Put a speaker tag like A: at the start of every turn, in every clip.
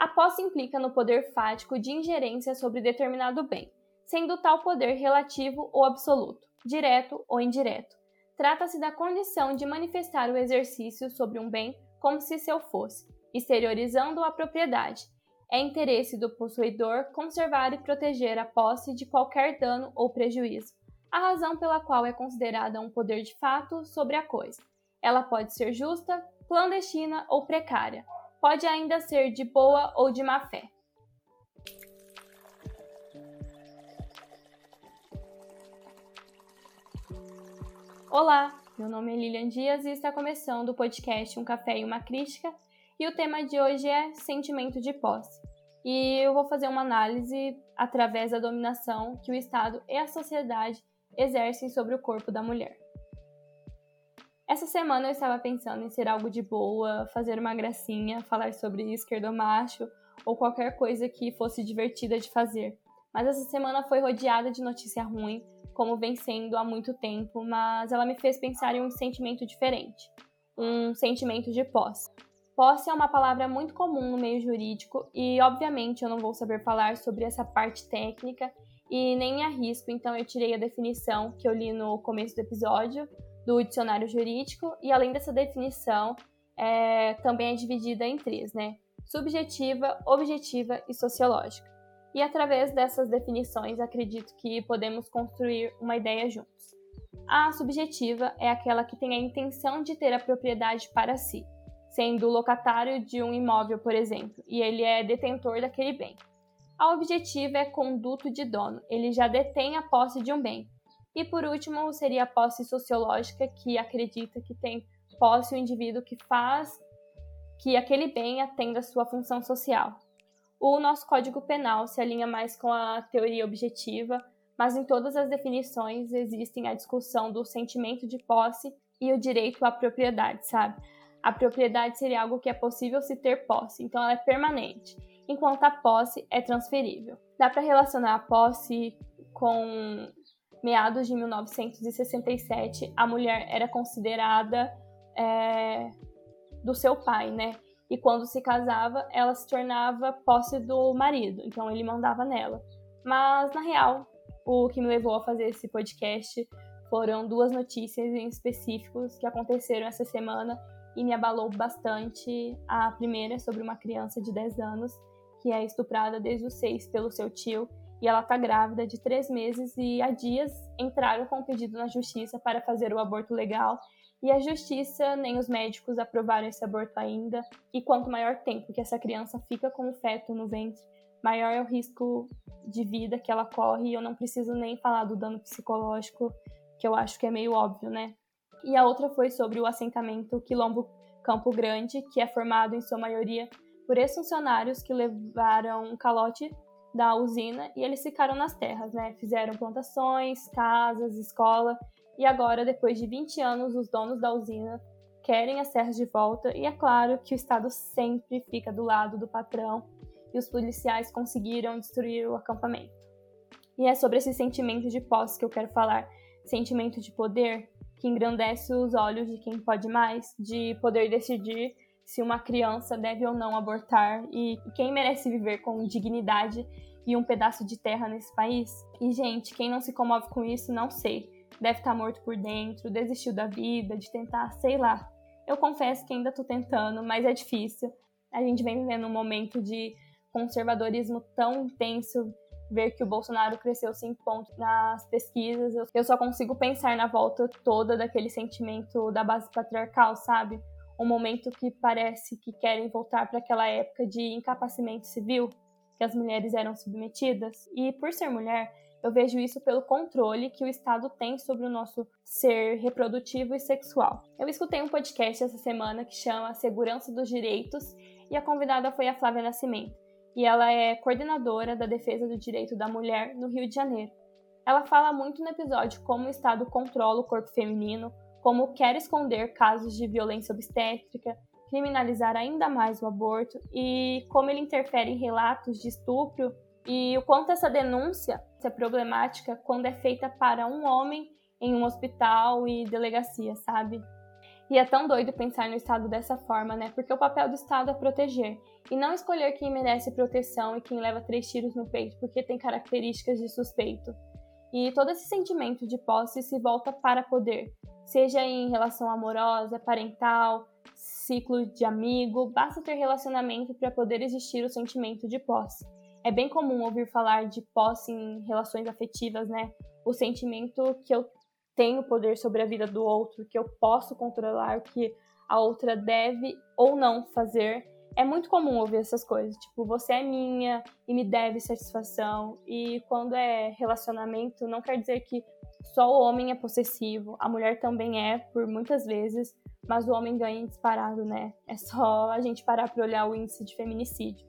A: A posse implica no poder fático de ingerência sobre determinado bem, sendo tal poder relativo ou absoluto, direto ou indireto. Trata-se da condição de manifestar o exercício sobre um bem como se seu fosse, exteriorizando a propriedade. É interesse do possuidor conservar e proteger a posse de qualquer dano ou prejuízo, a razão pela qual é considerada um poder de fato sobre a coisa. Ela pode ser justa, clandestina ou precária, pode ainda ser de boa ou de má fé. Olá, meu nome é Lilian Dias e está começando o podcast Um Café e uma Crítica, e o tema de hoje é sentimento de posse. E eu vou fazer uma análise através da dominação que o Estado e a sociedade exercem sobre o corpo da mulher. Essa semana eu estava pensando em ser algo de boa, fazer uma gracinha, falar sobre esquerdomacho ou qualquer coisa que fosse divertida de fazer. Mas essa semana foi rodeada de notícia ruim, como vem sendo há muito tempo, mas ela me fez pensar em um sentimento diferente, um sentimento de posse. Posse é uma palavra muito comum no meio jurídico e, obviamente, eu não vou saber falar sobre essa parte técnica e nem arrisco, então eu tirei a definição que eu li no começo do episódio, do dicionário jurídico, e além dessa definição, é, também é dividida em três, né? Subjetiva, objetiva e sociológica. E através dessas definições, acredito que podemos construir uma ideia juntos. A subjetiva é aquela que tem a intenção de ter a propriedade para si, sendo locatário de um imóvel, por exemplo, e ele é detentor daquele bem. A objetiva é conduto de dono, ele já detém a posse de um bem, e por último, seria a posse sociológica, que acredita que tem posse o indivíduo que faz que aquele bem atenda sua função social. O nosso Código Penal se alinha mais com a teoria objetiva, mas em todas as definições existem a discussão do sentimento de posse e o direito à propriedade, sabe? A propriedade seria algo que é possível se ter posse, então ela é permanente, enquanto a posse é transferível. Dá para relacionar a posse com meados de 1967, a mulher era considerada é, do seu pai, né? E quando se casava, ela se tornava posse do marido, então ele mandava nela. Mas, na real, o que me levou a fazer esse podcast foram duas notícias em específicos que aconteceram essa semana e me abalou bastante. A primeira é sobre uma criança de 10 anos que é estuprada desde os 6 pelo seu tio e ela está grávida de três meses e há dias entraram com um pedido na justiça para fazer o aborto legal. E a justiça nem os médicos aprovaram esse aborto ainda. E quanto maior tempo que essa criança fica com o feto no ventre, maior é o risco de vida que ela corre. E eu não preciso nem falar do dano psicológico que eu acho que é meio óbvio, né? E a outra foi sobre o assentamento Quilombo Campo Grande, que é formado em sua maioria por ex-funcionários que levaram um calote da usina e eles ficaram nas terras, né? Fizeram plantações, casas, escola e agora, depois de 20 anos, os donos da usina querem as terras de volta e é claro que o Estado sempre fica do lado do patrão e os policiais conseguiram destruir o acampamento. E é sobre esse sentimento de posse que eu quero falar, sentimento de poder que engrandece os olhos de quem pode mais, de poder decidir se uma criança deve ou não abortar e quem merece viver com dignidade e um pedaço de terra nesse país. E, gente, quem não se comove com isso, não sei. Deve estar tá morto por dentro, desistiu da vida, de tentar, sei lá. Eu confesso que ainda tô tentando, mas é difícil. A gente vem vivendo um momento de conservadorismo tão intenso, ver que o Bolsonaro cresceu cinco pontos nas pesquisas. Eu só consigo pensar na volta toda daquele sentimento da base patriarcal, sabe? Um momento que parece que querem voltar para aquela época de incapacimento civil, que as mulheres eram submetidas. E por ser mulher, eu vejo isso pelo controle que o Estado tem sobre o nosso ser reprodutivo e sexual. Eu escutei um podcast essa semana que chama Segurança dos Direitos e a convidada foi a Flávia Nascimento. E ela é coordenadora da defesa do direito da mulher no Rio de Janeiro. Ela fala muito no episódio como o Estado controla o corpo feminino, como quer esconder casos de violência obstétrica, criminalizar ainda mais o aborto e como ele interfere em relatos de estupro e o quanto essa denúncia é problemática quando é feita para um homem em um hospital e delegacia, sabe? E é tão doido pensar no Estado dessa forma, né? Porque o papel do Estado é proteger. E não escolher quem merece proteção e quem leva três tiros no peito, porque tem características de suspeito. E todo esse sentimento de posse se volta para poder, seja em relação amorosa, parental, ciclo de amigo, basta ter relacionamento para poder existir o sentimento de posse. É bem comum ouvir falar de posse em relações afetivas, né? O sentimento que eu tenho poder sobre a vida do outro, que eu posso controlar o que a outra deve ou não fazer. É muito comum ouvir essas coisas, tipo, você é minha e me deve satisfação. E quando é relacionamento, não quer dizer que só o homem é possessivo, a mulher também é, por muitas vezes, mas o homem ganha disparado, né? É só a gente parar para olhar o índice de feminicídio.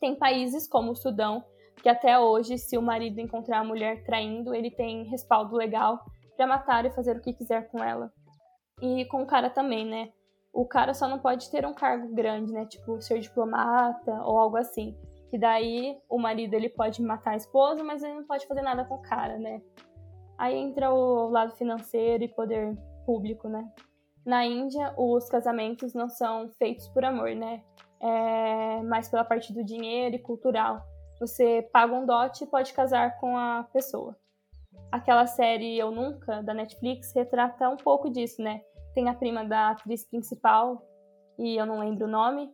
A: Tem países como o Sudão, que até hoje, se o marido encontrar a mulher traindo, ele tem respaldo legal para matar e fazer o que quiser com ela. E com o cara também, né? O cara só não pode ter um cargo grande, né? Tipo, ser diplomata ou algo assim. Que daí o marido ele pode matar a esposa, mas ele não pode fazer nada com o cara, né? Aí entra o lado financeiro e poder público, né? Na Índia, os casamentos não são feitos por amor, né? É mais pela parte do dinheiro e cultural. Você paga um dote e pode casar com a pessoa aquela série Eu Nunca, da Netflix, retrata um pouco disso, né? Tem a prima da atriz principal, e eu não lembro o nome.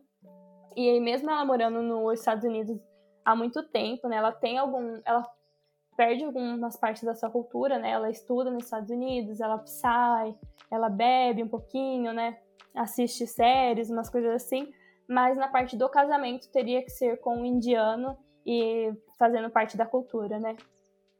A: E aí, mesmo ela morando nos Estados Unidos há muito tempo, né? Ela tem algum. Ela perde algumas partes da sua cultura, né? Ela estuda nos Estados Unidos, ela sai, ela bebe um pouquinho, né? Assiste séries, umas coisas assim. Mas na parte do casamento teria que ser com um indiano e fazendo parte da cultura, né?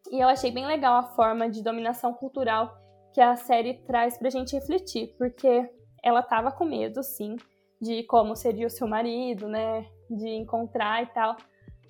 A: E eu achei bem legal a forma de dominação cultural que a série traz pra gente refletir, porque ela tava com medo, sim, de como seria o seu marido, né? De encontrar e tal,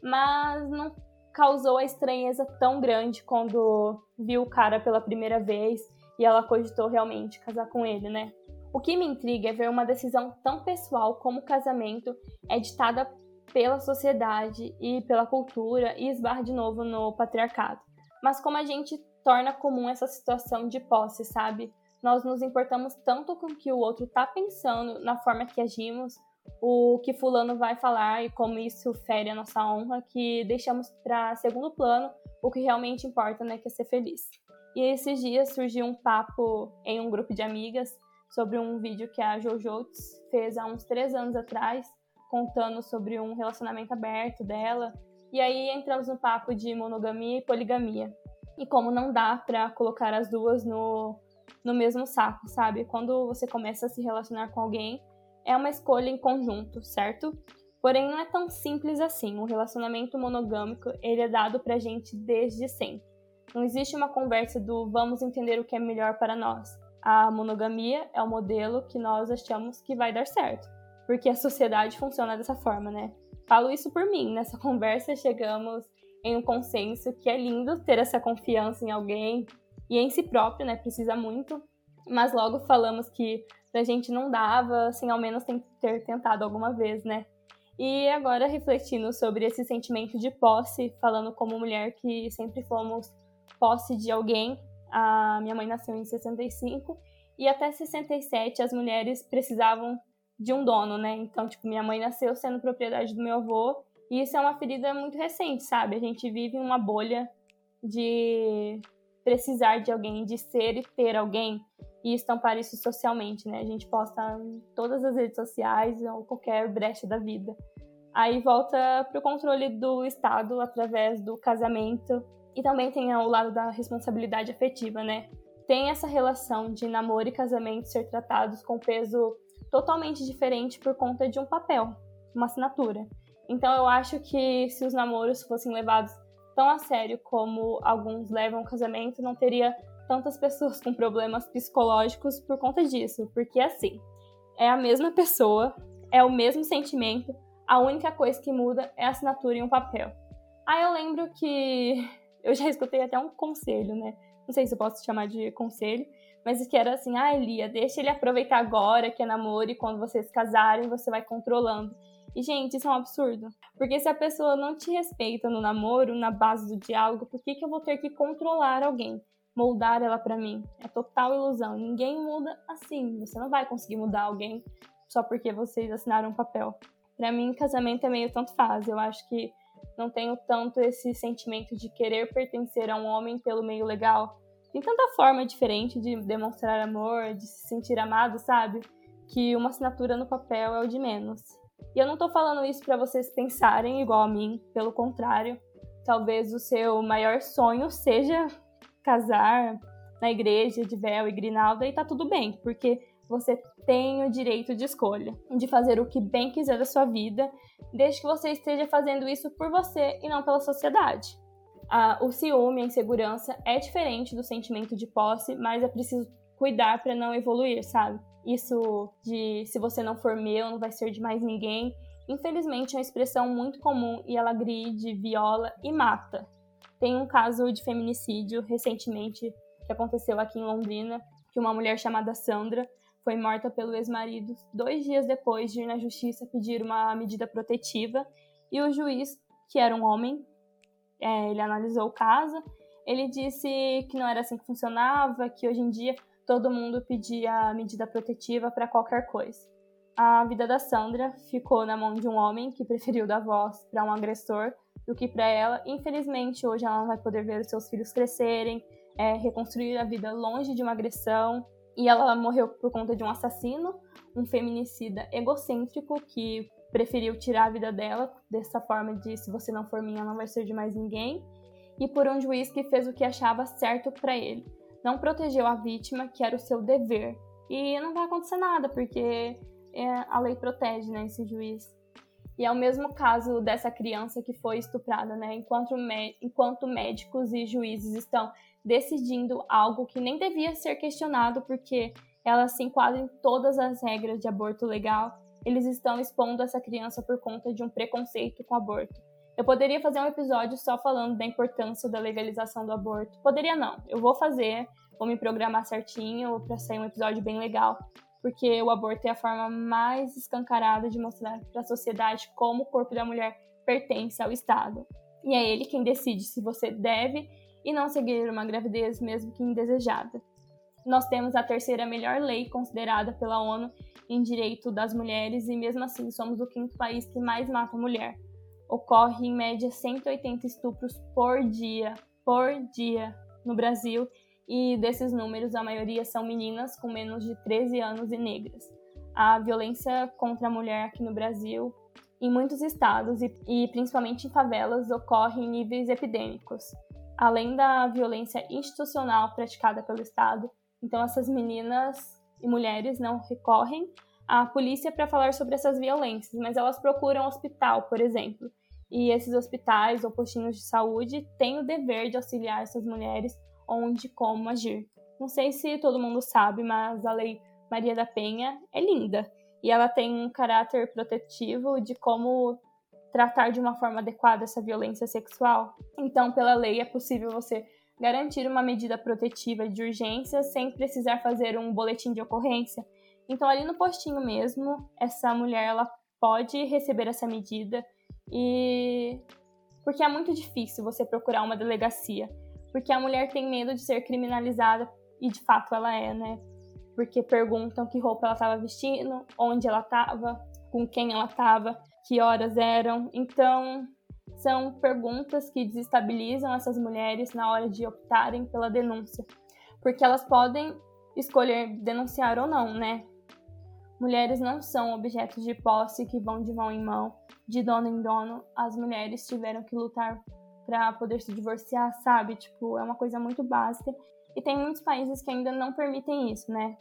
A: mas não causou a estranheza tão grande quando viu o cara pela primeira vez e ela cogitou realmente casar com ele, né? O que me intriga é ver uma decisão tão pessoal como o casamento é ditada pela sociedade e pela cultura e esbarra de novo no patriarcado mas como a gente torna comum essa situação de posse, sabe? Nós nos importamos tanto com o que o outro tá pensando, na forma que agimos, o que fulano vai falar e como isso fere a nossa honra, que deixamos para segundo plano o que realmente importa, né, que é ser feliz. E esses dias surgiu um papo em um grupo de amigas sobre um vídeo que a Jojo fez há uns três anos atrás, contando sobre um relacionamento aberto dela e aí entramos no papo de monogamia e poligamia. E como não dá para colocar as duas no, no mesmo saco, sabe? Quando você começa a se relacionar com alguém, é uma escolha em conjunto, certo? Porém, não é tão simples assim. O relacionamento monogâmico, ele é dado pra gente desde sempre. Não existe uma conversa do vamos entender o que é melhor para nós. A monogamia é o modelo que nós achamos que vai dar certo, porque a sociedade funciona dessa forma, né? Falo isso por mim. Nessa conversa chegamos em um consenso que é lindo ter essa confiança em alguém e em si próprio, né? Precisa muito. Mas logo falamos que a gente não dava sem ao menos ter tentado alguma vez, né? E agora refletindo sobre esse sentimento de posse, falando como mulher que sempre fomos posse de alguém. A minha mãe nasceu em 65 e até 67 as mulheres precisavam de um dono, né? Então, tipo, minha mãe nasceu sendo propriedade do meu avô, e isso é uma ferida muito recente, sabe? A gente vive uma bolha de precisar de alguém, de ser e ter alguém e estampar isso socialmente, né? A gente posta em todas as redes sociais ou qualquer brecha da vida. Aí volta para o controle do Estado através do casamento e também tem o lado da responsabilidade afetiva, né? Tem essa relação de namoro e casamento ser tratados com peso totalmente diferente por conta de um papel, uma assinatura. Então eu acho que se os namoros fossem levados tão a sério como alguns levam o casamento, não teria tantas pessoas com problemas psicológicos por conta disso, porque assim, é a mesma pessoa, é o mesmo sentimento, a única coisa que muda é a assinatura em um papel. Aí eu lembro que eu já escutei até um conselho, né? Não sei se eu posso chamar de conselho, mas que era assim, ah, Elia, deixa ele aproveitar agora que é namoro e quando vocês casarem você vai controlando. E, gente, isso é um absurdo. Porque se a pessoa não te respeita no namoro, na base do diálogo, por que, que eu vou ter que controlar alguém? Moldar ela para mim. É total ilusão. Ninguém muda assim. Você não vai conseguir mudar alguém só porque vocês assinaram um papel. Para mim, casamento é meio tanto faz. Eu acho que não tenho tanto esse sentimento de querer pertencer a um homem pelo meio legal. Tem tanta forma diferente de demonstrar amor, de se sentir amado, sabe? Que uma assinatura no papel é o de menos. E eu não tô falando isso para vocês pensarem igual a mim, pelo contrário. Talvez o seu maior sonho seja casar na igreja de véu e grinalda e tá tudo bem, porque você tem o direito de escolha, de fazer o que bem quiser da sua vida, desde que você esteja fazendo isso por você e não pela sociedade. Ah, o ciúme, a insegurança é diferente do sentimento de posse, mas é preciso cuidar para não evoluir, sabe? Isso de se você não for meu, não vai ser de mais ninguém. Infelizmente, é uma expressão muito comum e ela agride, viola e mata. Tem um caso de feminicídio recentemente que aconteceu aqui em Londrina, que uma mulher chamada Sandra foi morta pelo ex-marido dois dias depois de ir na justiça pedir uma medida protetiva e o juiz, que era um homem, é, ele analisou o caso, ele disse que não era assim que funcionava, que hoje em dia todo mundo pedia medida protetiva para qualquer coisa. A vida da Sandra ficou na mão de um homem que preferiu dar voz para um agressor do que para ela. Infelizmente, hoje ela não vai poder ver os seus filhos crescerem, é, reconstruir a vida longe de uma agressão e ela morreu por conta de um assassino, um feminicida egocêntrico que preferiu tirar a vida dela dessa forma de se você não for minha não vai ser de mais ninguém, e por um juiz que fez o que achava certo para ele. Não protegeu a vítima, que era o seu dever. E não vai acontecer nada, porque a lei protege, né, esse juiz. E é o mesmo caso dessa criança que foi estuprada, né? Enquanto, enquanto médicos e juízes estão decidindo algo que nem devia ser questionado porque ela se enquadra em todas as regras de aborto legal, eles estão expondo essa criança por conta de um preconceito com aborto. Eu poderia fazer um episódio só falando da importância da legalização do aborto. Poderia não. Eu vou fazer, vou me programar certinho para sair um episódio bem legal, porque o aborto é a forma mais escancarada de mostrar para a sociedade como o corpo da mulher pertence ao Estado. E é ele quem decide se você deve e não seguir uma gravidez, mesmo que indesejada. Nós temos a terceira melhor lei considerada pela ONU em direito das mulheres e, mesmo assim, somos o quinto país que mais mata mulher. Ocorre em média 180 estupros por dia, por dia, no Brasil, e desses números, a maioria são meninas com menos de 13 anos e negras. A violência contra a mulher aqui no Brasil, em muitos estados e, e principalmente em favelas, ocorre em níveis epidêmicos além da violência institucional praticada pelo Estado. Então, essas meninas e mulheres não recorrem à polícia para falar sobre essas violências, mas elas procuram hospital, por exemplo. E esses hospitais ou postinhos de saúde têm o dever de auxiliar essas mulheres onde e como agir. Não sei se todo mundo sabe, mas a Lei Maria da Penha é linda e ela tem um caráter protetivo de como tratar de uma forma adequada essa violência sexual. Então, pela lei, é possível você garantir uma medida protetiva de urgência sem precisar fazer um boletim de ocorrência. Então, ali no postinho mesmo, essa mulher ela pode receber essa medida e porque é muito difícil você procurar uma delegacia, porque a mulher tem medo de ser criminalizada e de fato ela é, né? Porque perguntam que roupa ela estava vestindo, onde ela estava, com quem ela estava que horas eram. Então, são perguntas que desestabilizam essas mulheres na hora de optarem pela denúncia, porque elas podem escolher denunciar ou não, né? Mulheres não são objetos de posse que vão de mão em mão, de dono em dono. As mulheres tiveram que lutar para poder se divorciar, sabe? Tipo, é uma coisa muito básica. E tem muitos países que ainda não permitem isso, né?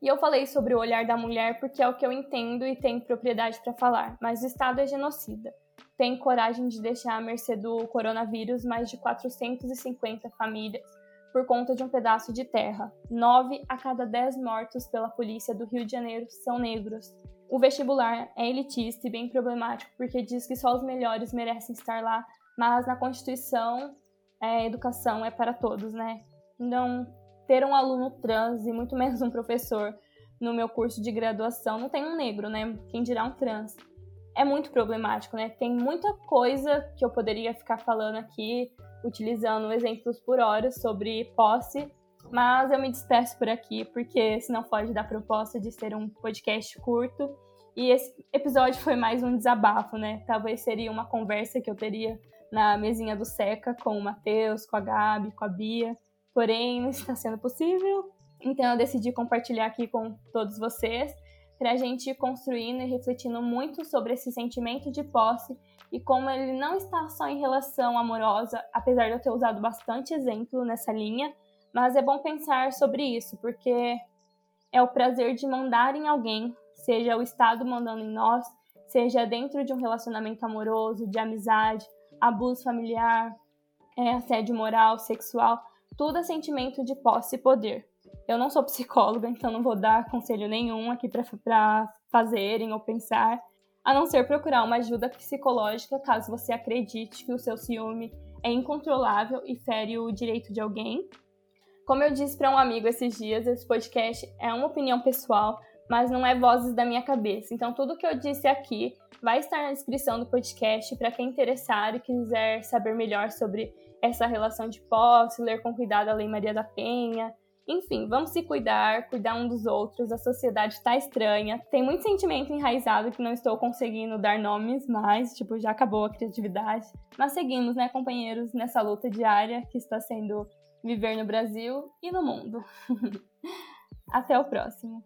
A: E eu falei sobre o olhar da mulher porque é o que eu entendo e tenho propriedade para falar, mas o Estado é genocida. Tem coragem de deixar à mercê do coronavírus mais de 450 famílias por conta de um pedaço de terra. Nove a cada dez mortos pela polícia do Rio de Janeiro são negros. O vestibular é elitista e bem problemático porque diz que só os melhores merecem estar lá, mas na Constituição a educação é para todos, né? Então, ter um aluno trans e muito menos um professor no meu curso de graduação, não tem um negro, né? Quem dirá um trans. É muito problemático, né? Tem muita coisa que eu poderia ficar falando aqui, utilizando exemplos por hora sobre posse, mas eu me despeço por aqui, porque senão foge da proposta de ser um podcast curto. E esse episódio foi mais um desabafo, né? Talvez seria uma conversa que eu teria na mesinha do Seca com o Matheus, com a Gabi, com a Bia. Porém, não está sendo possível. Então eu decidi compartilhar aqui com todos vocês para a gente ir construindo e refletindo muito sobre esse sentimento de posse e como ele não está só em relação amorosa, apesar de eu ter usado bastante exemplo nessa linha, mas é bom pensar sobre isso, porque é o prazer de mandar em alguém, seja o Estado mandando em nós, seja dentro de um relacionamento amoroso, de amizade, abuso familiar, é, assédio moral, sexual, tudo é sentimento de posse e poder. Eu não sou psicóloga, então não vou dar conselho nenhum aqui para fazerem ou pensar, a não ser procurar uma ajuda psicológica caso você acredite que o seu ciúme é incontrolável e fere o direito de alguém. Como eu disse para um amigo esses dias, esse podcast é uma opinião pessoal, mas não é vozes da minha cabeça. Então, tudo que eu disse aqui vai estar na descrição do podcast para quem interessar e quiser saber melhor sobre essa relação de posse, ler com cuidado a Lei Maria da Penha, enfim, vamos se cuidar, cuidar um dos outros. A sociedade está estranha. Tem muito sentimento enraizado que não estou conseguindo dar nomes mais, tipo, já acabou a criatividade. Mas seguimos, né, companheiros, nessa luta diária que está sendo viver no Brasil e no mundo. Até o próximo.